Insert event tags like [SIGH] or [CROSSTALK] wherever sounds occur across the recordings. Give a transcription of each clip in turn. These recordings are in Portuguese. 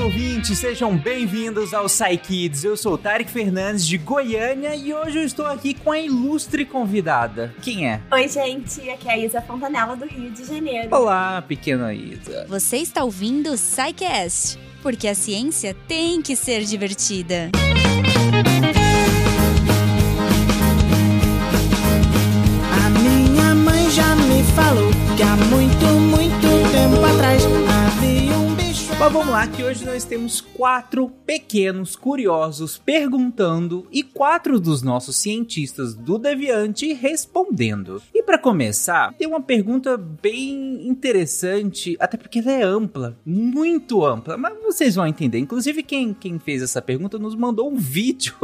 ouvintes, sejam bem-vindos ao Psy Kids. Eu sou o Tarek Fernandes de Goiânia e hoje eu estou aqui com a ilustre convidada. Quem é? Oi, gente, aqui é a Isa Fontanella do Rio de Janeiro. Olá, pequena Isa. Você está ouvindo o Psycast, porque a ciência tem que ser divertida. A minha mãe já me falou que há Mas vamos lá, que hoje nós temos quatro pequenos curiosos perguntando e quatro dos nossos cientistas do Deviante respondendo. E para começar, tem uma pergunta bem interessante, até porque ela é ampla, muito ampla, mas vocês vão entender. Inclusive, quem, quem fez essa pergunta nos mandou um [LAUGHS] vídeo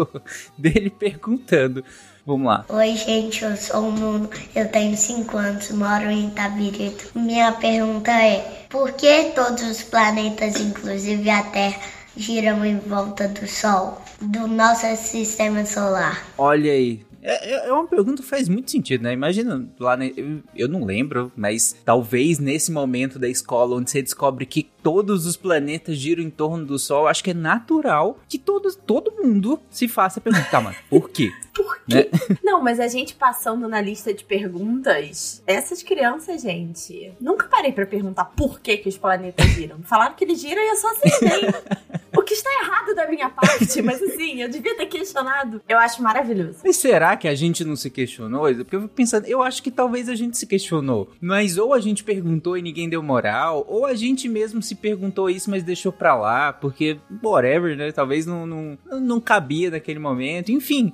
dele perguntando. Vamos lá. Oi, gente, eu sou o Nuno, eu tenho 5 anos, moro em Itabirito. Minha pergunta é: por que todos os planetas, inclusive a Terra, giram em volta do Sol, do nosso sistema solar? Olha aí. É, é uma pergunta que faz muito sentido, né? Imagina lá, né? eu, eu não lembro, mas talvez nesse momento da escola onde você descobre que todos os planetas giram em torno do Sol, acho que é natural que todos, todo mundo se faça perguntar, tá, mano, por quê? Por quê? Né? Não, mas a gente passando na lista de perguntas, essas crianças, gente, nunca parei para perguntar por que, que os planetas giram. Falaram que eles giram e eu só acertei. o que está errado da minha parte, mas assim, eu devia ter questionado. Eu acho maravilhoso. Mas será que a gente não se questionou? Porque eu fico pensando, eu acho que talvez a gente se questionou. Mas ou a gente perguntou e ninguém deu moral, ou a gente mesmo se perguntou isso, mas deixou pra lá, porque whatever, né? Talvez não, não, não cabia naquele momento. Enfim,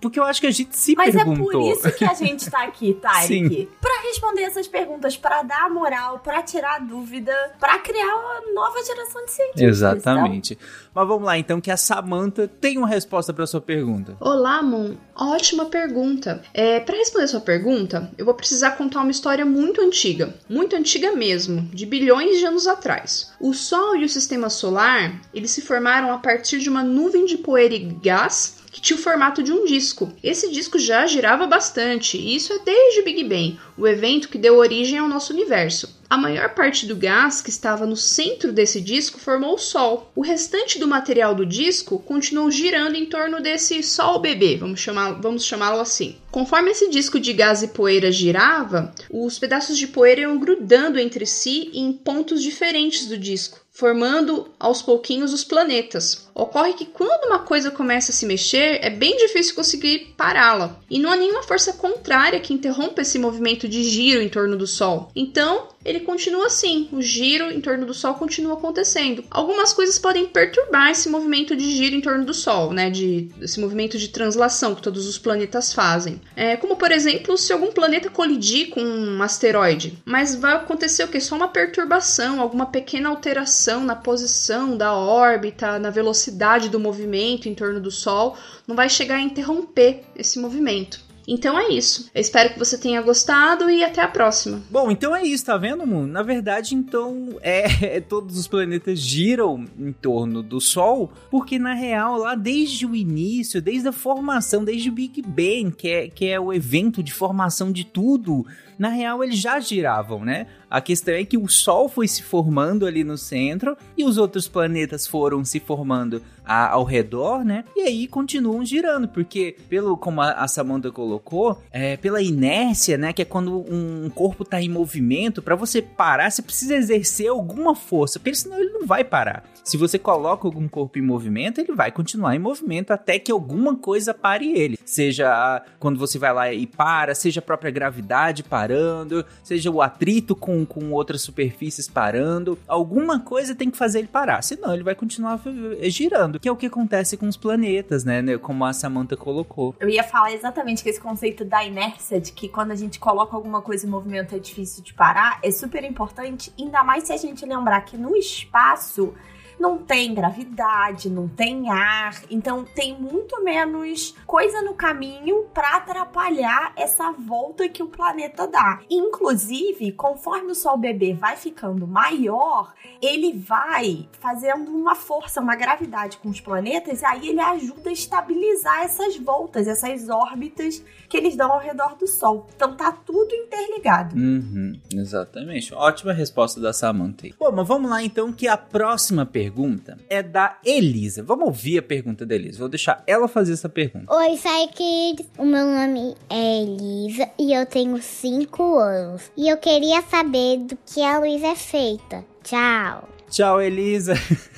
porque eu acho que a gente se Mas perguntou. Mas é por isso que a gente tá aqui, [LAUGHS] Tarek. Pra responder essas perguntas, pra dar moral, pra tirar dúvida, pra criar uma nova geração de cientistas. Exatamente. Então... Mas vamos lá, então, que a Samantha tem uma resposta pra sua pergunta. Olá, Mon. Ótima pergunta. É, para responder sua pergunta, eu vou precisar contar uma história muito antiga. Muito antiga mesmo, de bilhões de anos atrás. O Sol e o Sistema Solar, eles se formaram a partir de uma nuvem de poeira e gás que tinha o formato de um disco. Esse disco já girava bastante, e isso é desde o Big Bang, o evento que deu origem ao nosso universo. A maior parte do gás que estava no centro desse disco formou o Sol. O restante do material do disco continuou girando em torno desse Sol bebê, vamos, chamá-lo assim. Conforme esse disco de gás e poeira girava, os pedaços de poeira iam grudando entre si em pontos diferentes do disco, formando aos pouquinhos os planetas. Ocorre que quando uma coisa começa a se mexer, é bem difícil conseguir pará-la, e não há nenhuma força contrária que interrompa esse movimento de giro em torno do Sol. Então, ele continua assim, o giro em torno do Sol continua acontecendo. Algumas coisas podem perturbar esse movimento de giro em torno do Sol, né? De, esse movimento de translação que todos os planetas fazem. É, como, por exemplo, se algum planeta colidir com um asteroide. Mas vai acontecer o que? Só uma perturbação, alguma pequena alteração na posição da órbita, na velocidade do movimento em torno do Sol, não vai chegar a interromper esse movimento. Então é isso. Eu espero que você tenha gostado e até a próxima. Bom, então é isso, tá vendo, Moon? Na verdade, então, [LAUGHS] é, todos os planetas giram em torno do Sol, porque na real, lá desde o início, desde a formação, desde o Big Bang, que é, que é o evento de formação de tudo, na real eles já giravam, né? A questão é que o Sol foi se formando ali no centro e os outros planetas foram se formando a, ao redor, né? E aí continuam girando, porque pelo como a, a Samantha colocou, é, pela inércia, né? Que é quando um corpo tá em movimento, para você parar, você precisa exercer alguma força, porque senão ele não vai parar. Se você coloca algum corpo em movimento, ele vai continuar em movimento até que alguma coisa pare ele. Seja quando você vai lá e para, seja a própria gravidade parando, seja o atrito com, com outras superfícies parando. Alguma coisa tem que fazer ele parar, senão ele vai continuar girando. Que é o que acontece com os planetas, né? Como a Samantha colocou. Eu ia falar exatamente que esse conceito da inércia, de que quando a gente coloca alguma coisa em movimento é difícil de parar, é super importante, ainda mais se a gente lembrar que no espaço não tem gravidade, não tem ar, então tem muito menos coisa no caminho para atrapalhar essa volta que o planeta dá. Inclusive, conforme o Sol bebê vai ficando maior, ele vai fazendo uma força, uma gravidade com os planetas, e aí ele ajuda a estabilizar essas voltas, essas órbitas que eles dão ao redor do Sol. Então tá tudo interligado. Uhum, exatamente. Ótima resposta da Samantha. Bom, mas vamos lá então que a próxima pergunta pergunta é da Elisa. Vamos ouvir a pergunta da Elisa. Vou deixar ela fazer essa pergunta. Oi, Kids. O meu nome é Elisa e eu tenho 5 anos. E eu queria saber do que a luz é feita. Tchau. Tchau, Elisa.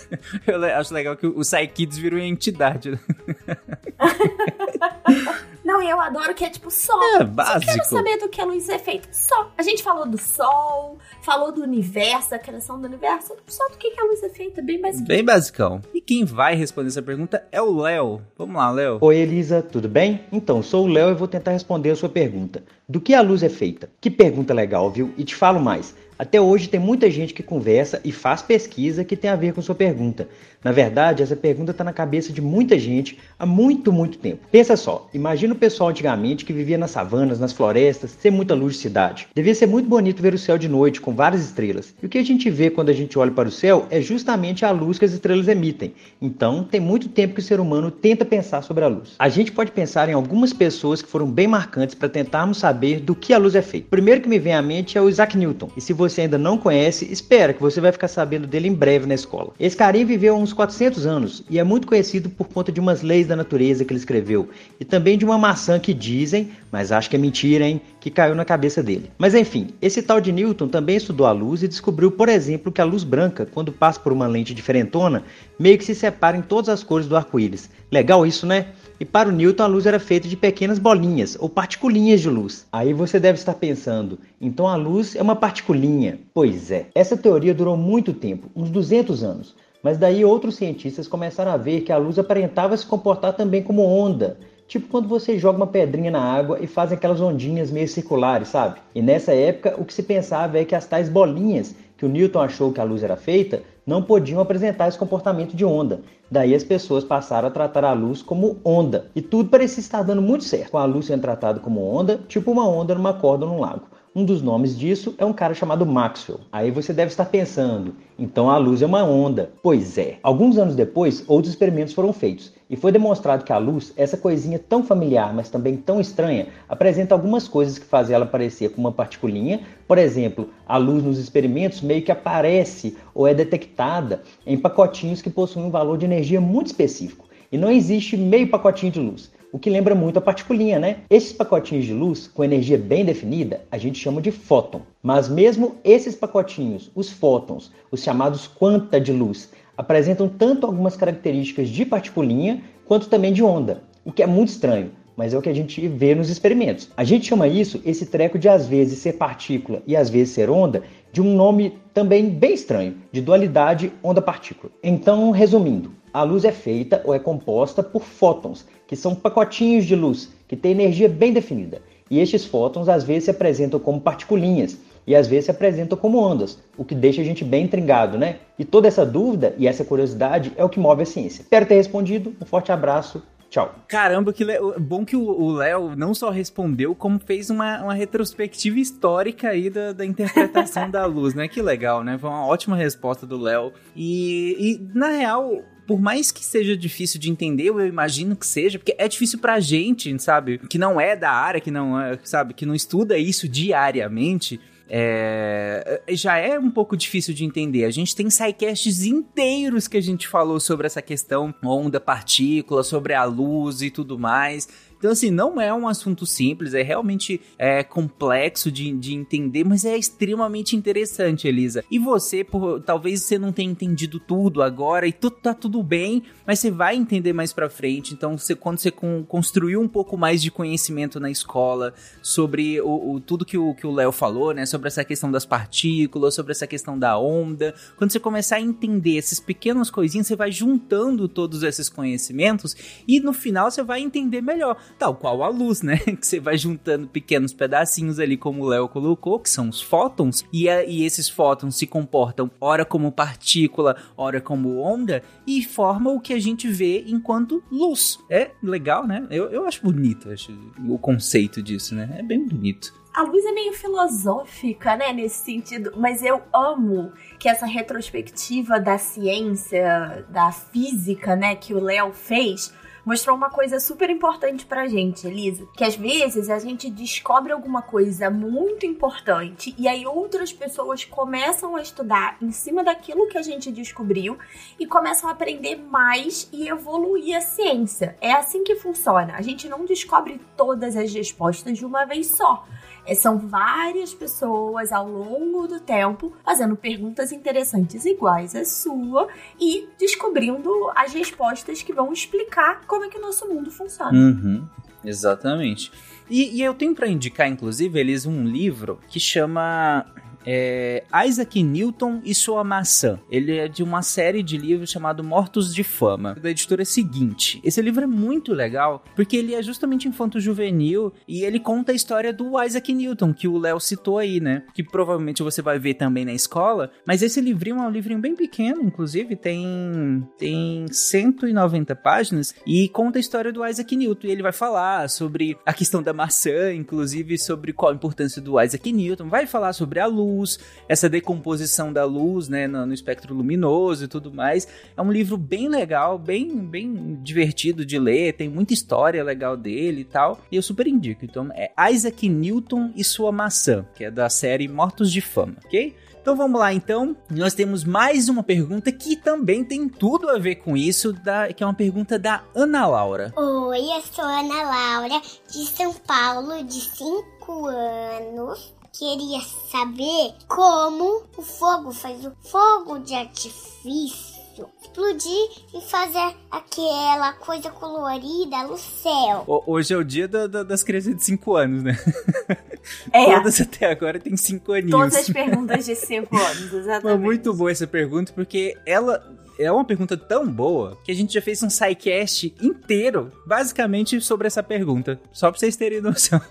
[LAUGHS] Eu acho legal que o Psy Kids virou uma entidade. [LAUGHS] Não, e eu adoro que é tipo sol. É, Só básico. quero saber do que a luz é feita. Só. A gente falou do sol, falou do universo, da criação do universo. Só do que que a luz é feita, bem básico. Bem basicão. E quem vai responder essa pergunta é o Léo. Vamos lá, Léo. Oi, Elisa, tudo bem? Então, sou o Léo e vou tentar responder a sua pergunta. Do que a luz é feita? Que pergunta legal, viu? E te falo mais. Até hoje tem muita gente que conversa e faz pesquisa que tem a ver com sua pergunta. Na verdade, essa pergunta está na cabeça de muita gente há muito, muito tempo. Pensa só, imagina o pessoal antigamente que vivia nas savanas, nas florestas, sem muita luz de cidade. Devia ser muito bonito ver o céu de noite com várias estrelas. E o que a gente vê quando a gente olha para o céu é justamente a luz que as estrelas emitem. Então, tem muito tempo que o ser humano tenta pensar sobre a luz. A gente pode pensar em algumas pessoas que foram bem marcantes para tentarmos saber do que a luz é feita. O primeiro que me vem à mente é o Isaac Newton. E se você ainda não conhece, espera que você vai ficar sabendo dele em breve na escola. Esse carinha viveu há uns 400 anos e é muito conhecido por conta de umas leis da natureza que ele escreveu e também de uma maçã que dizem, mas acho que é mentira, hein, que caiu na cabeça dele. Mas enfim, esse tal de Newton também estudou a luz e descobriu, por exemplo, que a luz branca, quando passa por uma lente diferentona, meio que se separa em todas as cores do arco-íris. Legal isso, né? E para o Newton a luz era feita de pequenas bolinhas ou particulinhas de luz. Aí você deve estar pensando, então a luz é uma particulinha. Pois é, essa teoria durou muito tempo, uns 200 anos. Mas daí outros cientistas começaram a ver que a luz aparentava se comportar também como onda. Tipo quando você joga uma pedrinha na água e faz aquelas ondinhas meio circulares, sabe? E nessa época o que se pensava é que as tais bolinhas que o Newton achou que a luz era feita não podiam apresentar esse comportamento de onda. Daí as pessoas passaram a tratar a luz como onda. E tudo parecia estar dando muito certo, com a luz sendo tratada como onda, tipo uma onda numa corda num lago. Um dos nomes disso é um cara chamado Maxwell. Aí você deve estar pensando, então a luz é uma onda. Pois é. Alguns anos depois, outros experimentos foram feitos e foi demonstrado que a luz, essa coisinha tão familiar, mas também tão estranha, apresenta algumas coisas que fazem ela parecer com uma particulinha. Por exemplo, a luz nos experimentos meio que aparece ou é detectada em pacotinhos que possuem um valor de energia muito específico. E não existe meio pacotinho de luz o que lembra muito a particulinha, né? Esses pacotinhos de luz com energia bem definida, a gente chama de fóton. Mas mesmo esses pacotinhos, os fótons, os chamados quanta de luz, apresentam tanto algumas características de particulinha quanto também de onda, o que é muito estranho. Mas é o que a gente vê nos experimentos. A gente chama isso, esse treco de às vezes ser partícula e às vezes ser onda, de um nome também bem estranho, de dualidade onda-partícula. Então, resumindo, a luz é feita ou é composta por fótons, que são pacotinhos de luz que têm energia bem definida. E estes fótons às vezes se apresentam como particulinhas e às vezes se apresentam como ondas, o que deixa a gente bem intrigado, né? E toda essa dúvida e essa curiosidade é o que move a ciência. Espero ter respondido. Um forte abraço. Tchau. Caramba, que le... bom que o Léo não só respondeu, como fez uma, uma retrospectiva histórica aí da, da interpretação da luz, né? Que legal, né? Foi uma ótima resposta do Léo. E, e, na real, por mais que seja difícil de entender, eu imagino que seja, porque é difícil pra gente, sabe? Que não é da área, que não é, sabe, que não estuda isso diariamente. É, já é um pouco difícil de entender. A gente tem sidecasts inteiros que a gente falou sobre essa questão onda, partícula, sobre a luz e tudo mais. Então, assim, não é um assunto simples, é realmente é, complexo de, de entender, mas é extremamente interessante, Elisa. E você, por, talvez você não tenha entendido tudo agora e tudo tá tudo bem, mas você vai entender mais pra frente. Então, você, quando você construiu um pouco mais de conhecimento na escola sobre o, o tudo que o que o Léo falou, né? Sobre essa questão das partículas, sobre essa questão da onda. Quando você começar a entender essas pequenas coisinhas, você vai juntando todos esses conhecimentos e no final você vai entender melhor tal qual a luz, né? [LAUGHS] Que você vai juntando pequenos pedacinhos ali, como o Léo colocou, que são os fótons, e, a, e esses fótons se comportam ora como partícula, ora como onda, e formam o que a gente vê enquanto luz. É legal, né? Eu, eu acho bonito acho, o conceito disso, né? É bem bonito. A luz é meio filosófica, né, nesse sentido, mas eu amo que essa retrospectiva da ciência, da física, né, que o Léo fez, mostrou uma coisa super importante pra gente, Elisa. Que às vezes a gente descobre alguma coisa muito importante e aí outras pessoas começam a estudar em cima daquilo que a gente descobriu e começam a aprender mais e evoluir a ciência. É assim que funciona. A gente não descobre todas as respostas de uma vez só. É, são várias pessoas ao longo do tempo fazendo perguntas interessantes iguais à sua e descobrindo as respostas que vão explicar como é que o nosso mundo funciona. Uhum, exatamente. E, e eu tenho para indicar, inclusive, eles um livro que chama é Isaac Newton e sua maçã. Ele é de uma série de livros chamado Mortos de Fama, da editora seguinte. Esse livro é muito legal porque ele é justamente infanto-juvenil e ele conta a história do Isaac Newton, que o Léo citou aí, né? Que provavelmente você vai ver também na escola. Mas esse livrinho é um livrinho bem pequeno, inclusive, tem, tem 190 páginas e conta a história do Isaac Newton. E ele vai falar sobre a questão da maçã, inclusive sobre qual a importância do Isaac Newton. Vai falar sobre a luz luz, essa decomposição da luz, né, no, no, espectro luminoso e tudo mais. É um livro bem legal, bem, bem divertido de ler, tem muita história legal dele e tal. E eu super indico. Então, é Isaac Newton e sua maçã, que é da série Mortos de Fama, ok? Então vamos lá, então. Nós temos mais uma pergunta que também tem tudo a ver com isso, da, que é uma pergunta da Ana Laura. Oi, eu sou Ana Laura, de São Paulo, de 5 anos queria saber como o fogo faz o fogo de artifício explodir e fazer aquela coisa colorida no céu. Hoje é o dia da, da, das crianças de 5 anos, né? [LAUGHS] É. Todas até agora têm 5 aninhos. Todas as perguntas de 5 anos, exatamente. [LAUGHS] Foi muito boa essa pergunta, porque ela é uma pergunta tão boa que a gente já fez um sidecast inteiro, basicamente, sobre essa pergunta. Só pra vocês terem noção. [LAUGHS]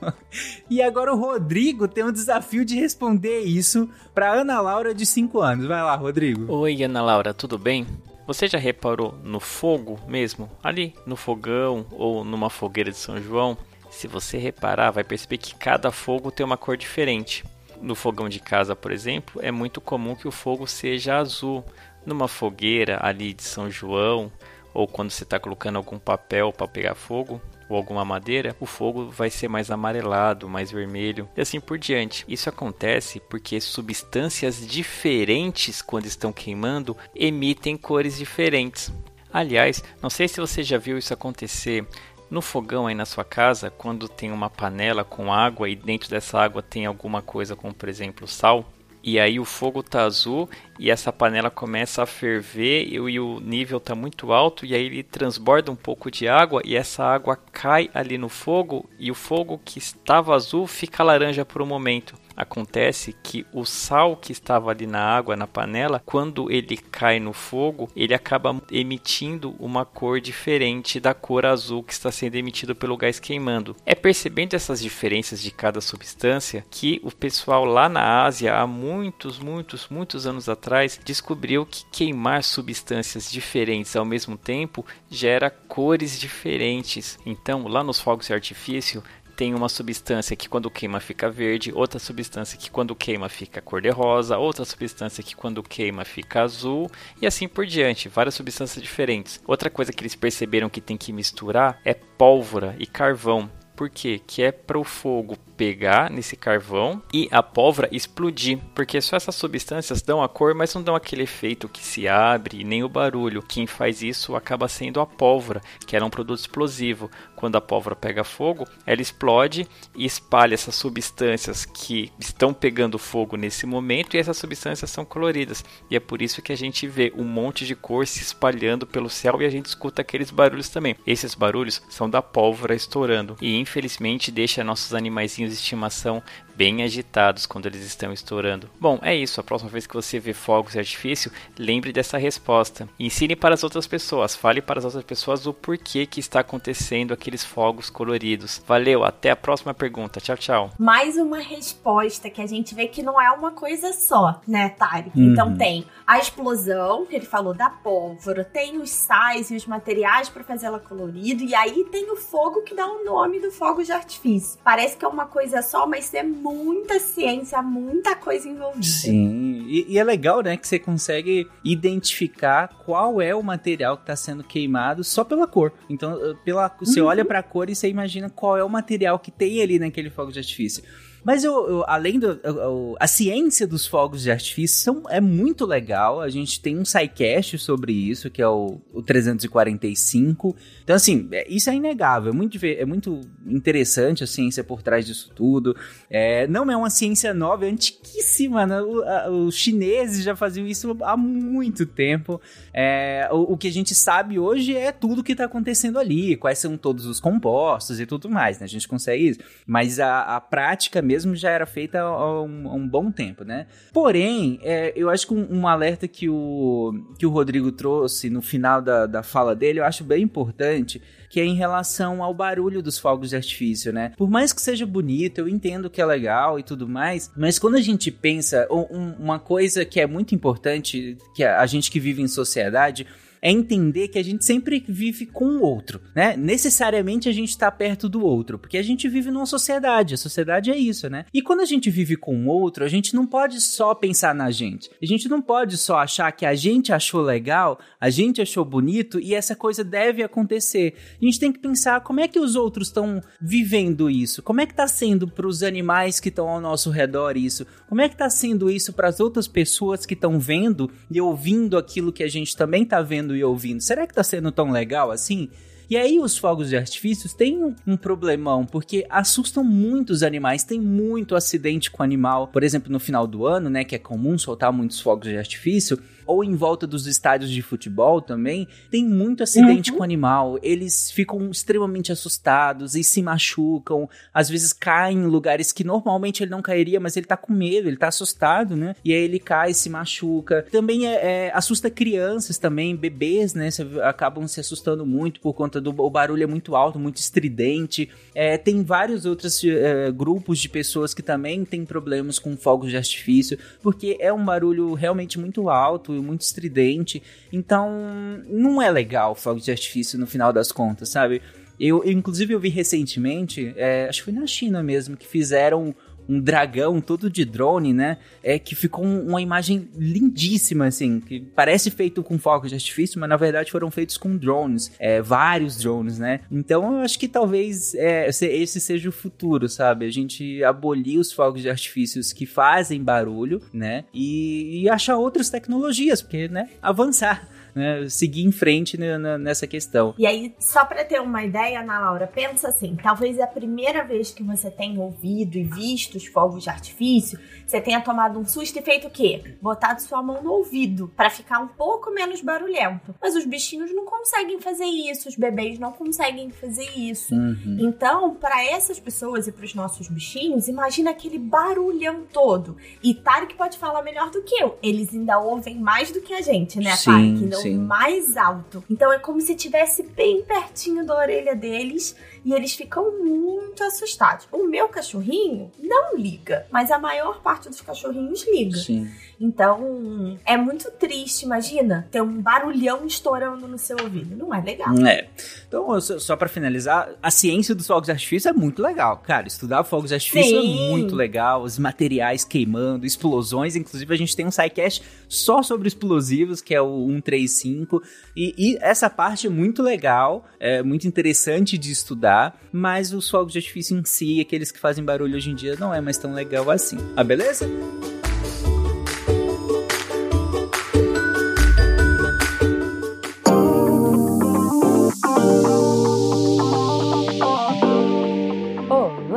E agora o Rodrigo tem um desafio de responder isso pra Ana Laura de 5 anos. Vai lá, Rodrigo. Oi, Ana Laura, tudo bem? Você já reparou no fogo mesmo? Ali no fogão ou numa fogueira de São João? Se você reparar, vai perceber que cada fogo tem uma cor diferente. No fogão de casa, por exemplo, é muito comum que o fogo seja azul, numa fogueira ali de São João, ou quando você está colocando algum papel para pegar fogo, ou alguma madeira, o fogo vai ser mais amarelado, mais vermelho e assim por diante. Isso acontece porque substâncias diferentes, quando estão queimando, emitem cores diferentes. Aliás, não sei se você já viu isso acontecer no fogão aí na sua casa, quando tem uma panela com água e dentro dessa água tem alguma coisa como por exemplo sal, e aí o fogo tá azul e essa panela começa a ferver e, e o nível tá muito alto e aí ele transborda um pouco de água e essa água cai ali no fogo e o fogo que estava azul fica laranja por um momento. Acontece que o sal que estava ali na água, na panela, quando ele cai no fogo, ele acaba emitindo uma cor diferente da cor azul que está sendo emitido pelo gás queimando. É percebendo essas diferenças de cada substância que o pessoal lá na Ásia, há muitos, muitos, muitos anos atrás, descobriu que queimar substâncias diferentes ao mesmo tempo gera cores diferentes. Então, lá nos fogos de artifício, tem uma substância que quando queima fica verde, outra substância que quando queima fica cor de rosa, outra substância que quando queima fica azul e assim por diante, várias substâncias diferentes. Outra coisa que eles perceberam que tem que misturar é pólvora e carvão. Por quê? Que é para o fogo pegar nesse carvão e a pólvora explodir, porque só essas substâncias dão a cor, mas não dão aquele efeito que se abre nem o barulho. Quem faz isso acaba sendo a pólvora, que era um produto explosivo. Quando a pólvora pega fogo, ela explode e espalha essas substâncias que estão pegando fogo nesse momento e essas substâncias são coloridas. E é por isso que a gente vê um monte de cor se espalhando pelo céu e a gente escuta aqueles barulhos também. Esses barulhos são da pólvora estourando e infelizmente deixa nossos animaizinhos estimação bem agitados quando eles estão estourando. Bom, é isso. A próxima vez que você vê fogos de artifício, lembre dessa resposta. Ensine para as outras pessoas, fale para as outras pessoas o porquê que está acontecendo aqueles fogos coloridos. Valeu, até a próxima pergunta. Tchau, tchau. Mais uma resposta que a gente vê que não é uma coisa só, né, Tarek? Uhum. Então tem a explosão, que ele falou da pólvora, tem os sais e os materiais para fazer ela colorida, e aí tem o fogo que dá o nome do fogo de artifício. Parece que é uma coisa só, mas é muito muita ciência, muita coisa envolvida. Sim, E, e, é legal, né, que você consegue identificar qual é o material que está sendo queimado só pela cor. Então, pela, você uhum. olha para a cor e você imagina qual é o material que tem ali naquele fogo de artifício. Mas eu, eu além do. A ciência dos fogos de artifício são, é muito legal. A gente tem um sidecast sobre isso, que é o, o 345. Então, assim, é, isso é inegável. É muito, é muito interessante a ciência por trás disso tudo. É, não é uma ciência nova, é antiquíssima. Né? O, a, os chineses já faziam isso há muito tempo. É, o, o, que a gente sabe hoje é tudo que está acontecendo ali, quais são todos os compostos e tudo mais. Né? A gente consegue isso. Mas a, a prática mesmo já era feita há um, há um bom tempo, né? Porém, é, eu acho que um, um, alerta que o, que o Rodrigo trouxe no final da, da fala dele, eu acho bem importante, que é em relação ao barulho dos fogos de artifício, né? Por mais que seja bonito, eu entendo que é legal e tudo mais, mas quando a gente pensa, um, uma coisa que é muito importante, que a gente que vive em sociedade, é entender que a gente sempre vive com o outro, né? Necessariamente a gente está perto do outro, porque a gente vive numa sociedade, a sociedade é isso, né? E quando a gente vive com o outro, a gente não pode só pensar na gente. A gente não pode só achar que a gente achou legal, a gente achou bonito e essa coisa deve acontecer. A gente tem que pensar como é que os outros estão vivendo isso, como é que está sendo para os animais que estão ao nosso redor isso, como é que está sendo isso para as outras pessoas que estão vendo e ouvindo aquilo que a gente também está vendo vendo e ouvindo, será que tá sendo tão legal assim? E aí os fogos de artifícios têm um, problemão, porque assustam muito os animais, tem muito acidente com animal. Por exemplo, no final do ano, né, que é comum soltar muitos fogos de artifício, ou em volta dos estádios de futebol também, tem muito acidente uhum. com animal. Eles ficam extremamente assustados e se machucam, às vezes caem em lugares que normalmente ele não cairia, mas ele tá com medo, ele tá assustado, né? E aí ele cai, se machuca. Também é, é assusta crianças também, bebês, né? acabam se assustando muito por conta do o barulho é muito alto, muito estridente. É, tem vários outros é, grupos de pessoas que também têm problemas com fogos de artifício, porque é um barulho realmente muito alto muito estridente. Então, não é legal fogo de artifício no final das contas, sabe? Eu inclusive, eu vi recentemente, é, acho que foi na China mesmo, que fizeram um dragão todo de drone, né? É que ficou uma imagem lindíssima, assim, que parece feito com fogos de artifício, mas na verdade foram feitos com drones, é, vários drones, né? Então eu acho que talvez é, esse seja o futuro, sabe? A gente abolir os fogos de artifícios que fazem barulho, né? E, e achar outras tecnologias, porque, né? Avançar né, seguir em frente nessa questão. E aí, só para ter uma ideia, Ana Laura, pensa assim: talvez é a primeira vez que você tenha ouvido e visto os fogos de artifício, você tenha tomado um susto e feito o quê? Botado sua mão no ouvido para ficar um pouco menos barulhento. Mas os bichinhos não conseguem fazer isso, os bebês não conseguem fazer isso. Uhum. Então, para essas pessoas e para os nossos bichinhos, imagina aquele barulhão todo. E Tarek pode falar melhor do que eu. Eles ainda ouvem mais do que a gente, né, sim, Tarek? Não mais alto. Então é como se estivesse bem pertinho da orelha deles e eles ficam muito assustados. O meu cachorrinho não liga, mas a maior parte dos cachorrinhos liga. Sim. Então, é muito triste, imagina, ter um barulhão estourando no seu ouvido. Não é legal. É. Então, só para finalizar, a ciência dos fogos de artifício é muito legal. Cara, estudar fogos de artifício é Sim. é muito legal. Os materiais queimando, explosões. Inclusive, a gente tem um sidecast só sobre explosivos, que é o 135. E, e essa parte é muito legal, é muito interessante de estudar. Mas os fogos de artifício em si, aqueles que fazem barulho hoje em dia, não é mais tão legal assim. Ah, beleza?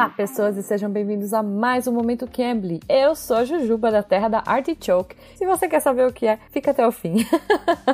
Olá, pessoas, e sejam bem-vindos a mais um Momento Cambly. Eu sou a Jujuba, da terra da Artichoke. Se você quer saber o que é, fica até o fim.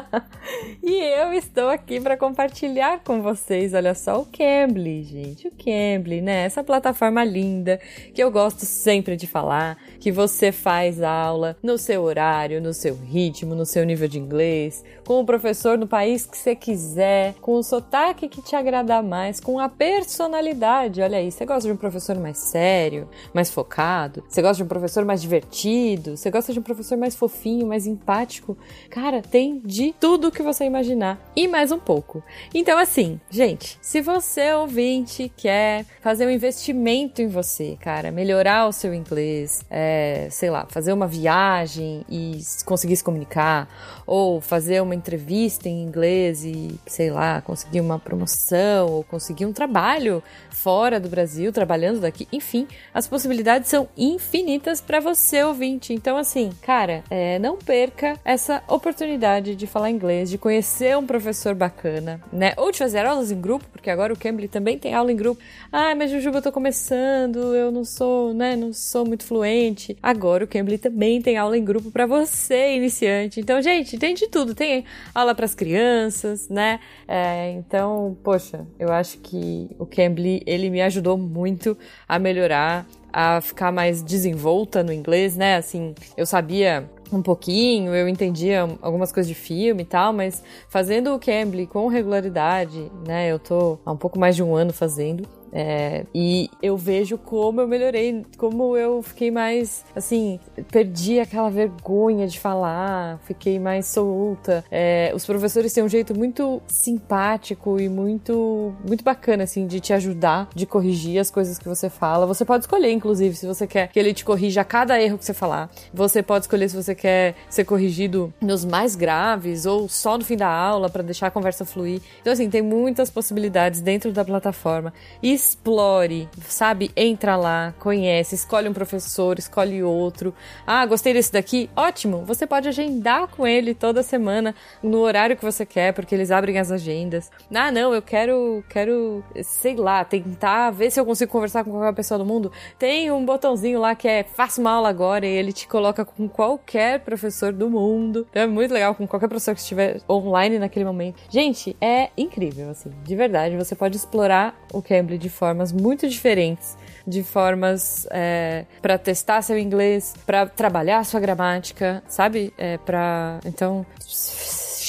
[LAUGHS] e eu estou aqui para compartilhar com vocês, olha só, o Cambly, gente. O Cambly, né? Essa plataforma linda que eu gosto sempre de falar, que você faz aula no seu horário, no seu ritmo, no seu nível de inglês, com o professor no país que você quiser, com o sotaque que te agradar mais, com a personalidade. Olha aí, você gosta de um professor professor mais sério, mais focado? Você gosta de um professor mais divertido? Você gosta de um professor mais fofinho, mais empático? Cara, tem de tudo que você imaginar e mais um pouco. Então, assim, gente, se você ouvinte quer fazer um investimento em você, cara, melhorar o seu inglês, é, sei lá, fazer uma viagem e conseguir se comunicar, ou fazer uma entrevista em inglês e, sei lá, conseguir uma promoção ou conseguir um trabalho fora do Brasil, trabalhando daqui, enfim, as possibilidades são infinitas para você ouvinte. Então, assim, cara, é, não perca essa oportunidade de falar inglês, de conhecer um professor bacana, né? Ou de fazer aulas em grupo, porque agora o Cambly também tem aula em grupo. Ah, mas Jujuba, eu tô começando, eu não sou, né, não sou muito fluente. Agora o Cambly também tem aula em grupo para você, iniciante. Então, gente, tem de tudo. Tem aula para as crianças, né? É, então, poxa, eu acho que o Cambly ele me ajudou muito a melhorar, a ficar mais desenvolta no inglês, né? Assim, eu sabia um pouquinho, eu entendia algumas coisas de filme e tal, mas fazendo o Cambly com regularidade, né? Eu tô há um pouco mais de um ano fazendo. É, e eu vejo como eu melhorei, como eu fiquei mais, assim, perdi aquela vergonha de falar, fiquei mais solta. É, os professores têm um jeito muito simpático e muito, muito bacana, assim, de te ajudar, de corrigir as coisas que você fala. Você pode escolher, inclusive, se você quer que ele te corrija a cada erro que você falar. Você pode escolher se você quer ser corrigido nos mais graves ou só no fim da aula para deixar a conversa fluir. Então, assim, tem muitas possibilidades dentro da plataforma. E explore, sabe? Entra lá, conhece, escolhe um professor, escolhe outro. Ah, gostei desse daqui? Ótimo! Você pode agendar com ele toda semana no horário que você quer, porque eles abrem as agendas. Ah, não, eu quero, quero, sei lá, tentar ver se eu consigo conversar com qualquer pessoa do mundo. Tem um botãozinho lá que é faça uma aula agora e ele te coloca com qualquer professor do mundo. Então é muito legal com qualquer professor que estiver online naquele momento. Gente, é incrível, assim, de verdade. Você pode explorar o Cambly de formas muito diferentes, de formas é, para testar seu inglês, para trabalhar sua gramática, sabe? É, para então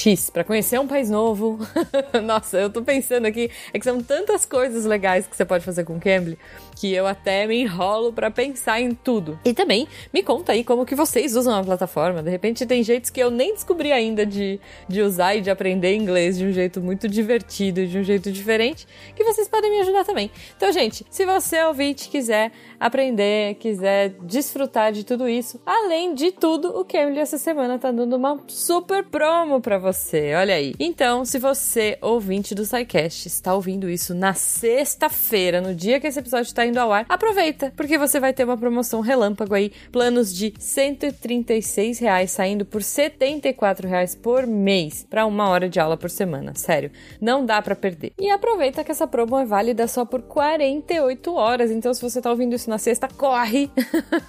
X, para conhecer um país novo. [LAUGHS] Nossa, eu tô pensando aqui, é que são tantas coisas legais que você pode fazer com o Cambly que eu até me enrolo para pensar em tudo. E também me conta aí como que vocês usam a plataforma. De repente tem jeitos que eu nem descobri ainda de, de usar e de aprender inglês de um jeito muito divertido, de um jeito diferente, que vocês podem me ajudar também. Então, gente, se você ouvinte quiser aprender, quiser desfrutar de tudo isso, além de tudo, o Cambly essa semana tá dando uma super promo para você. Olha aí. Então, se você ouvinte do SciCast está ouvindo isso na sexta-feira, no dia que esse episódio está indo ao ar, aproveita, porque você vai ter uma promoção relâmpago aí, planos de 136 reais saindo por 74 reais por mês para uma hora de aula por semana. Sério, não dá para perder. E aproveita que essa promo é válida só por 48 horas, então se você tá ouvindo isso na sexta, corre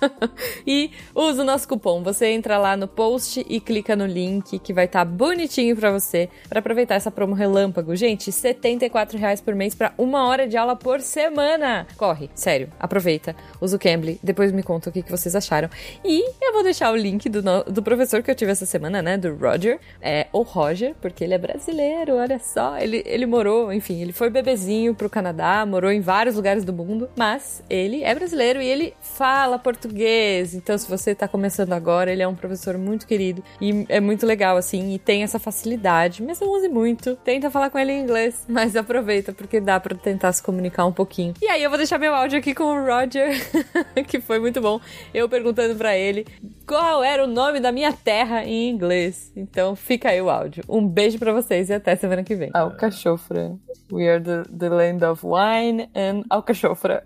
[LAUGHS] e usa o nosso cupom. Você entra lá no post e clica no link que vai estar tá bonitinho para você para aproveitar essa promo relâmpago. Gente, 74 reais por mês para uma hora de aula por semana. Corre, sério, aproveita, usa o Cambly, depois me conta o que, que vocês acharam. E eu vou deixar o link do, no, do professor que eu tive essa semana, né, do Roger, é o Roger, porque ele é brasileiro, olha só, ele, ele morou, enfim, ele foi bebezinho pro Canadá, morou em vários lugares do mundo, mas ele é brasileiro e ele fala português, então se você tá começando agora, ele é um professor muito querido e é muito legal, assim, e tem essa facilidade, mas não use muito, tenta falar com ele em inglês, [LAUGHS] mas aproveita, porque dá para tentar se comunicar um pouquinho. E aí eu vou deixar meu áudio aqui com o Roger, [LAUGHS] que foi muito bom. Eu perguntando para ele qual era o nome da minha terra em inglês. Então fica aí o áudio. Um beijo para vocês e até semana que vem. Alcachofra. We are the, the land of wine and alcachofra.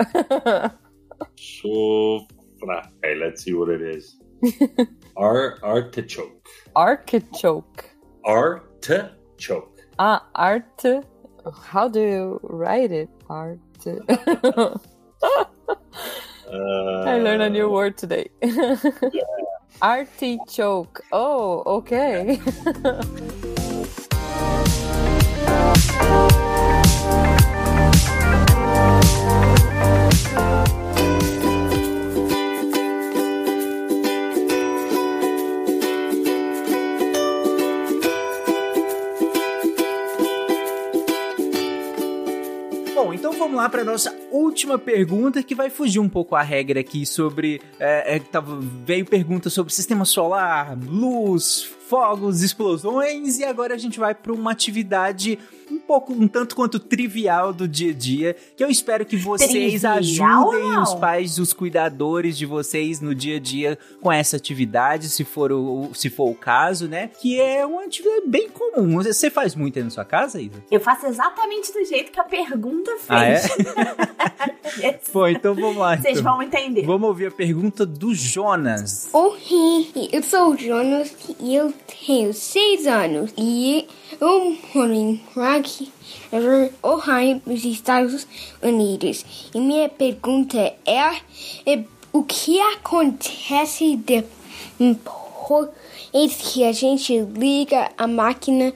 Sofra. Okay, let's see what it is. [LAUGHS] Ar artichoke. Artichoke. Artichoke. Ah, art. How do you write it? Art. Uh, [LAUGHS] I learned a new word today. yeah. [LAUGHS] Artichoke. Oh, okay. [LAUGHS] nossa última pergunta que vai fugir um pouco a regra aqui sobre é, é, veio pergunta sobre sistema solar, luz, fogos, explosões e agora a gente vai para uma atividade um pouco, um tanto quanto trivial do dia a dia, que eu espero que vocês Trivial, ajudem os pais, os cuidadores de vocês no dia a dia com essa atividade, se for o, se for o caso, né? Que é uma atividade bem comum. Você faz muito aí na sua casa, Isa? Eu faço exatamente do jeito que a pergunta fez. Ah, é? [LAUGHS] Pô, então vamos lá. Vocês então. vão entender. Vamos ouvir a pergunta do Jonas. Oi, eu sou o Jonas e eu tenho seis anos e eu moro em Rock River, Ohio, nos Estados Unidos. E minha pergunta é, é o que acontece depois que a gente liga a máquina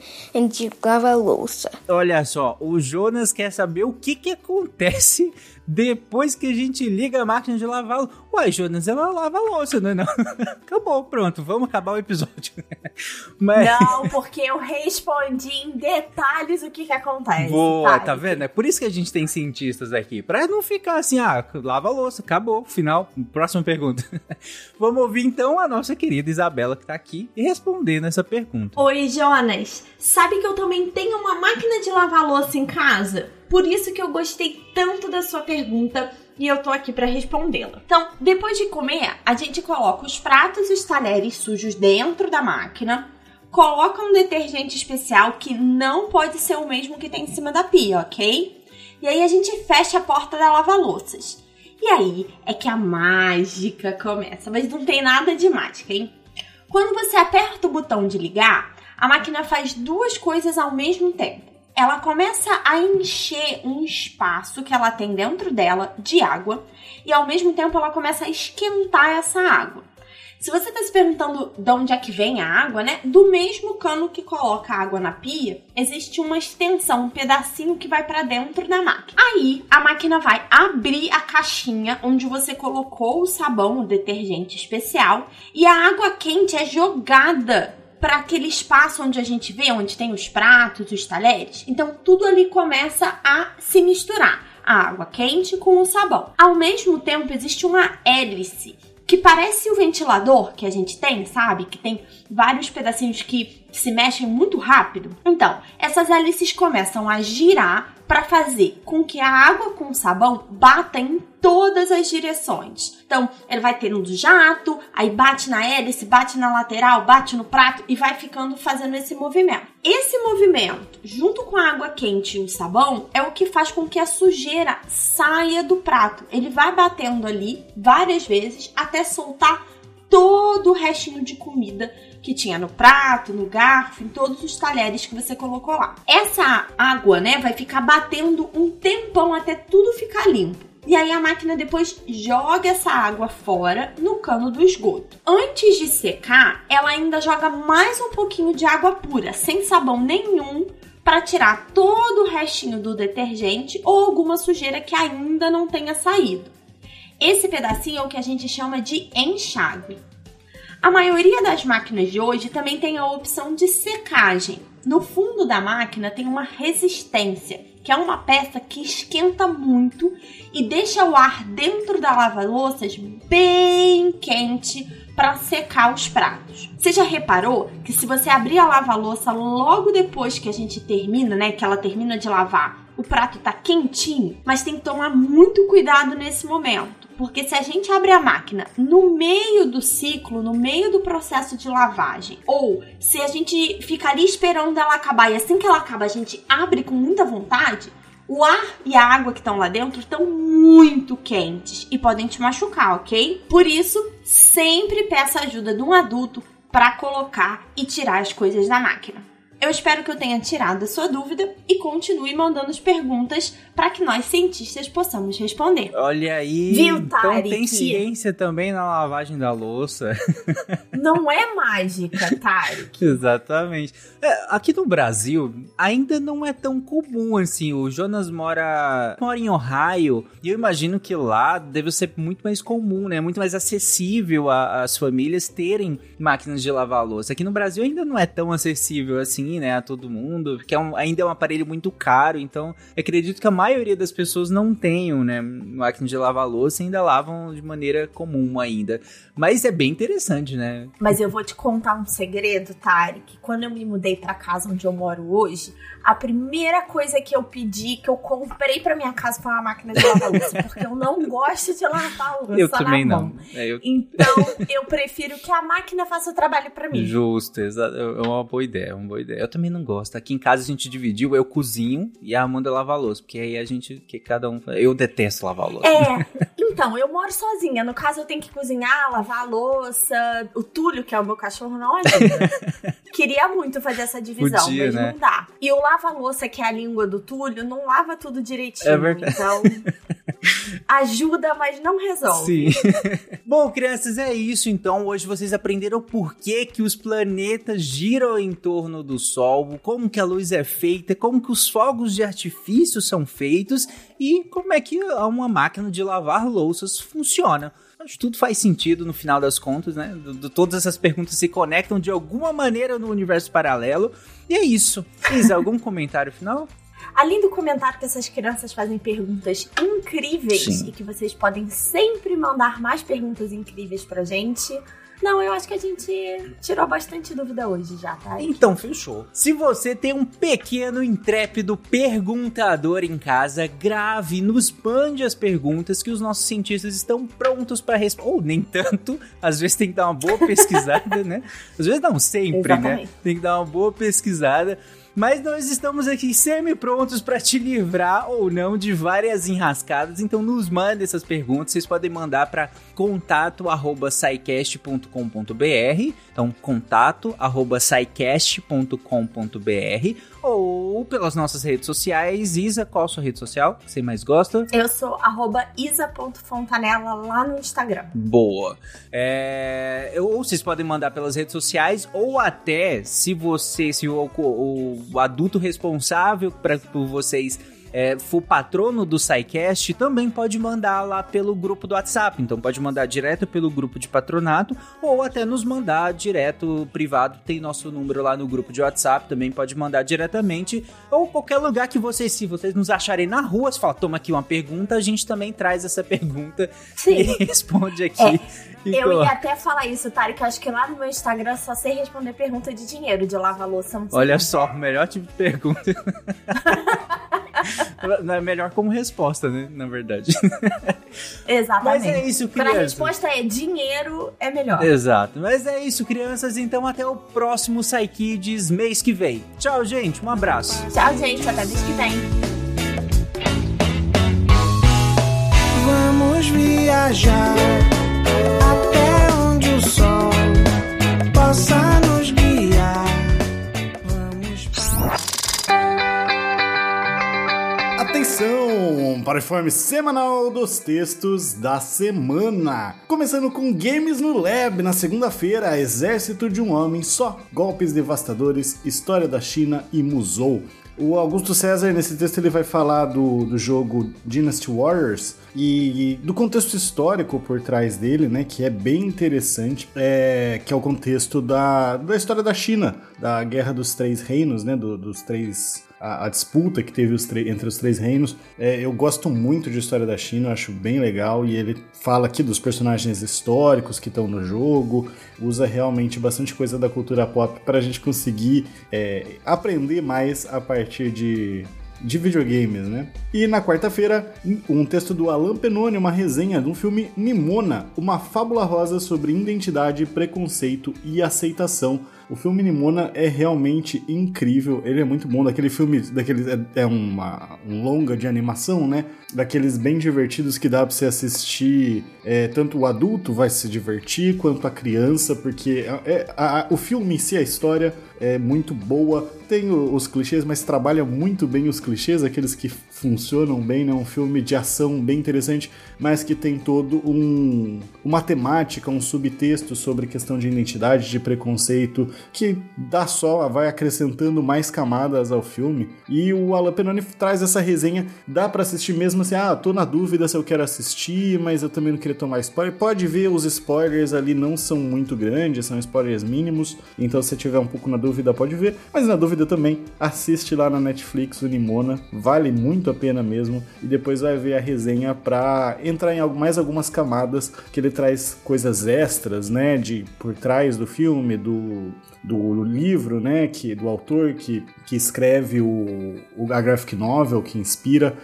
de lavar louça? Olha só, o Jonas quer saber o que que acontece depois que a gente liga a máquina de lavar. Uai, Jonas, ela lava a louça, não é? Não? [LAUGHS] Acabou, pronto, vamos acabar o episódio. [LAUGHS] Mas... Não, porque eu respondi em detalhes o que que acontece. Boa, sabe? tá vendo? É por isso que a gente tem cientistas aqui. Pra não ficar assim, ah, lava a louça, acabou, final. Próxima pergunta. [LAUGHS] Vamos ouvir então a nossa querida Isabela que tá aqui e responder nessa pergunta. Oi, Jonas. Sabe que eu também tenho uma máquina de lavar louça em casa? Por isso que eu gostei tanto da sua pergunta e eu tô aqui pra respondê-la. Então, depois de comer, a gente coloca os pratos e os talheres sujos dentro da máquina, coloca um detergente especial que não pode ser o mesmo que tem em cima da pia, ok? E aí a gente fecha a porta da lava-louças. E aí é que a mágica começa, mas não tem nada de mágica, hein? Quando você aperta o botão de ligar, a máquina faz duas coisas ao mesmo tempo. Ela começa a encher um espaço que ela tem dentro dela de água e ao mesmo tempo ela começa a esquentar essa água. Se você está se perguntando de onde é que vem a água, né? Do mesmo cano que coloca a água na pia, existe uma extensão, um pedacinho que vai para dentro da máquina. Aí a máquina vai abrir a caixinha onde você colocou o sabão, o detergente especial, e a água quente é jogada para aquele espaço onde a gente vê, onde tem os pratos, os talheres. Então tudo ali começa a se misturar. A água quente com o sabão. Ao mesmo tempo, existe uma hélice que parece o ventilador que a gente tem, sabe? Que tem vários pedacinhos que se mexem muito rápido. Então, essas hélices começam a girar para fazer com que a água com sabão bata em todas as direções. Então, ele vai tendo do jato, aí bate na hélice, bate na lateral, bate no prato e vai ficando fazendo esse movimento. Esse movimento, junto com a água quente e o sabão, é o que faz com que a sujeira saia do prato. Ele vai batendo ali várias vezes até soltar todo o restinho de comida que tinha no prato, no garfo, em todos os talheres que você colocou lá. Essa água, né, vai ficar batendo um tempão até tudo ficar limpo. E aí a máquina depois joga essa água fora no cano do esgoto. Antes de secar, ela ainda joga mais um pouquinho de água pura, sem sabão nenhum, para tirar todo o restinho do detergente ou alguma sujeira que ainda não tenha saído. Esse pedacinho é o que a gente chama de enxágue. A maioria das máquinas de hoje também tem a opção de secagem. No fundo da máquina tem uma resistência, que é uma peça que esquenta muito e deixa o ar dentro da lava-louças bem quente para secar os pratos. Você já reparou que se você abrir a lava-louça logo depois que a gente termina, né, que ela termina de lavar, o prato tá quentinho, mas tem que tomar muito cuidado nesse momento, porque se a gente abre a máquina no meio do ciclo, no meio do processo de lavagem, ou se a gente fica ali esperando ela acabar e assim que ela acaba a gente abre com muita vontade, o ar e a água que estão lá dentro estão muito quentes e podem te machucar, ok? Por isso, sempre peça ajuda de um adulto para colocar e tirar as coisas da máquina. Eu espero que eu tenha tirado a sua dúvida e continue mandando as perguntas para que nós cientistas possamos responder. Olha aí, Viu, então tem ciência também na lavagem da louça. [LAUGHS] Não é mágica, Tarek. Exatamente. É, aqui no Brasil, ainda não é tão comum assim. O Jonas mora, mora em Ohio e eu imagino que lá deve ser muito mais comum, né? Muito mais acessível às famílias terem máquinas de lavar louça. Aqui no Brasil ainda não é tão acessível assim. Assim, né, a todo mundo, porque é um, ainda é um aparelho muito caro, então acredito que a maioria das pessoas não tenham, né, máquina de lavar louça e ainda lavam de maneira comum ainda. Mas é bem interessante, né? Mas eu vou te contar um segredo, Tarek. Quando eu me mudei pra casa onde eu moro hoje, a primeira coisa que eu pedi, que eu comprei pra minha casa foi uma máquina de lavar louça, [LAUGHS] porque eu não gosto de lavar louça Eu também na não. É, eu- Então, eu prefiro que a máquina faça o trabalho pra mim. Justo, exato. É uma boa ideia, é uma boa ideia. Eu também não gosto. Aqui em casa a gente dividiu, eu cozinho e a Amanda lava a louça, porque aí a gente, que cada um, eu detesto lavar a louça. É, [LAUGHS] então, eu moro sozinha. No caso, eu tenho que cozinhar, lavar a louça. O Túlio, que é o meu cachorro, não ajuda. [LAUGHS] Queria muito fazer essa divisão, Podia, mas né? não dá. E o lava-louça, que é a língua do Túlio, não lava tudo direitinho. É verdade. Então, [LAUGHS] ajuda, mas não resolve. Sim. [LAUGHS] Bom, crianças, é isso então. Hoje vocês aprenderam por que, que os planetas giram em torno do Sol, como que a luz é feita, como que os fogos de artifício são feitos e como é que uma máquina de lavar louças funciona. Acho que tudo faz sentido no final das contas, né? Do- do- todas essas perguntas se conectam de alguma maneira no universo paralelo. E é isso. Isa, [LAUGHS] algum comentário final? Além do comentário que essas crianças fazem perguntas incríveis Sim. e que vocês podem sempre mandar mais perguntas incríveis pra gente. Não, eu acho que a gente tirou bastante dúvida hoje já, tá? Então, fechou. Se você tem um pequeno intrépido perguntador em casa, grave, nos mande as perguntas que os nossos cientistas estão prontos para responder. Ou nem tanto, às vezes tem que dar uma boa pesquisada, [LAUGHS] né? Às vezes não sempre, né? Exatamente. Tem que dar uma boa pesquisada. Mas nós estamos aqui semi-prontos para te livrar ou não de várias enrascadas. Então nos mande essas perguntas. Vocês podem mandar para contato@saicast.com.br. Então contato@saicast.com.br ou pelas nossas redes sociais. Isa, qual a sua rede social que você mais gosta? Eu sou arroba isa.fontanella lá no Instagram. Boa. É, ou vocês podem mandar pelas redes sociais, ou até se você, se o, o- o adulto responsável pra, por vocês é, for patrono do SciCast, também pode mandar lá pelo grupo do WhatsApp. Então pode mandar direto pelo grupo de patronato, ou até nos mandar direto privado. Tem nosso número lá no grupo de WhatsApp, também pode mandar diretamente, ou qualquer lugar que vocês, se vocês nos acharem na rua, você fala, toma aqui uma pergunta, a gente também traz essa pergunta [LAUGHS] Sim. e responde aqui. É, [LAUGHS] Eu ia até falar isso, Tarek. Eu acho que lá no meu Instagram só sei responder pergunta de dinheiro, de lavar louça. Olha só, melhor tipo de pergunta. [LAUGHS] [LAUGHS] É melhor como resposta, né? Na verdade. [LAUGHS] Exatamente. Mas é isso, Quando a crianças. resposta é dinheiro, é melhor. Exato. Mas é isso, crianças. Então até o próximo Psykids mês que vem. Tchau, gente. Um abraço. Tchau, gente. Até mês que vem. Vamos viajar O informe semanal dos textos da semana. Começando com Games no Lab, na segunda-feira, Exército de um Homem Só, Golpes Devastadores, História da China e Musou. O Augusto César, nesse texto, ele vai falar do, do jogo Dynasty Warriors e do contexto histórico por trás dele, né? Que é bem interessante, é, que é o contexto da, da história da China, da Guerra dos Três Reinos, né? do- dos três a, a disputa que teve os tre- entre os três reinos. É, eu gosto muito de história da China, acho bem legal. E ele fala aqui dos personagens históricos que estão no jogo, usa realmente bastante coisa da cultura pop para a gente conseguir é, aprender mais a partir de. De videogames, né? E na quarta-feira, um texto do Alan Penone, uma resenha de um filme Nimona, uma fábula rosa sobre identidade, preconceito e aceitação. O filme Nimona é realmente incrível, ele é muito bom, daquele filme, daqueles, é, é uma, um longa de animação, né? Daqueles bem divertidos que dá pra você assistir, é, tanto o adulto vai se divertir, quanto a criança, porque é, é- a- a- o filme em si, a história é muito boa, tem os clichês, mas trabalha muito bem os clichês, aqueles que funcionam bem, né? Um filme de ação bem interessante, mas que tem todo um uma temática, um subtexto sobre questão de identidade, de preconceito, que dá só, vai acrescentando mais camadas ao filme. E o Alan Penone traz essa resenha, dá pra assistir mesmo assim, ah, tô na dúvida se eu quero assistir, mas eu também não queria tomar spoiler. Pode ver, os spoilers ali não são muito grandes, são spoilers mínimos, então se tiver um pouco na dúvida, dúvida pode ver, mas na dúvida também assiste lá na Netflix o Nimona, vale muito a pena mesmo, e depois vai ver a resenha pra entrar em mais algumas camadas que ele traz coisas extras, né, de por trás do filme, do, do livro, né, que do autor que, que escreve o, o a graphic novel que inspira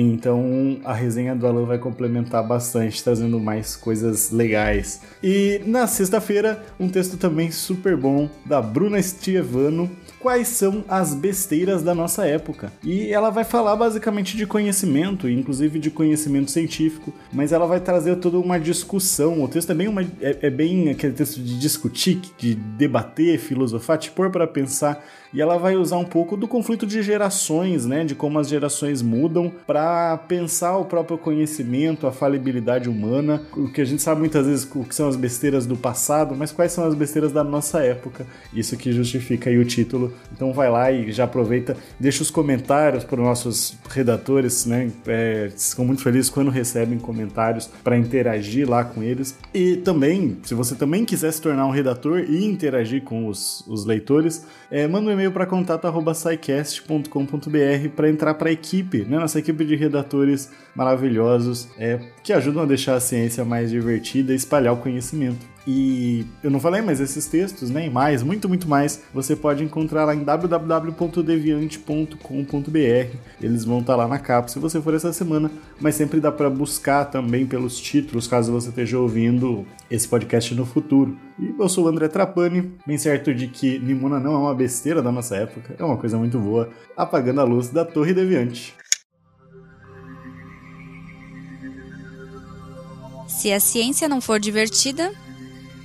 então a resenha do Alan vai complementar bastante, trazendo mais coisas legais. E na sexta-feira, um texto também super bom da Bruna Stievano. Quais são as besteiras da nossa época? E ela vai falar basicamente de conhecimento, inclusive de conhecimento científico, mas ela vai trazer toda uma discussão. O texto é bem, uma, é, é bem aquele texto de discutir, de debater, filosofar, te pôr para pensar e ela vai usar um pouco do conflito de gerações, né, de como as gerações mudam para pensar o próprio conhecimento, a falibilidade humana, o que a gente sabe muitas vezes o que são as besteiras do passado, mas quais são as besteiras da nossa época. Isso que justifica aí o título. Então vai lá e já aproveita, deixa os comentários para os nossos redatores, né, é, ficam muito felizes quando recebem comentários para interagir lá com eles. E também, se você também quiser se tornar um redator e interagir com os, os leitores, é, manda um e-mail para contato@saicast.com.br para entrar para a equipe, né? Nossa equipe de redatores maravilhosos, é, que ajudam a deixar a ciência mais divertida e espalhar o conhecimento. E eu não falei, mas esses textos, né, mais, muito, muito mais, você pode encontrar lá em www.deviante.com.br. Eles vão estar lá na capa se você for essa semana, mas sempre dá para buscar também pelos títulos, caso você esteja ouvindo esse podcast no futuro. E eu sou o André Trapani, bem certo de que Nimona não é uma besteira da nossa época, é uma coisa muito boa, apagando a luz da Torre Deviante. Se a ciência não for divertida,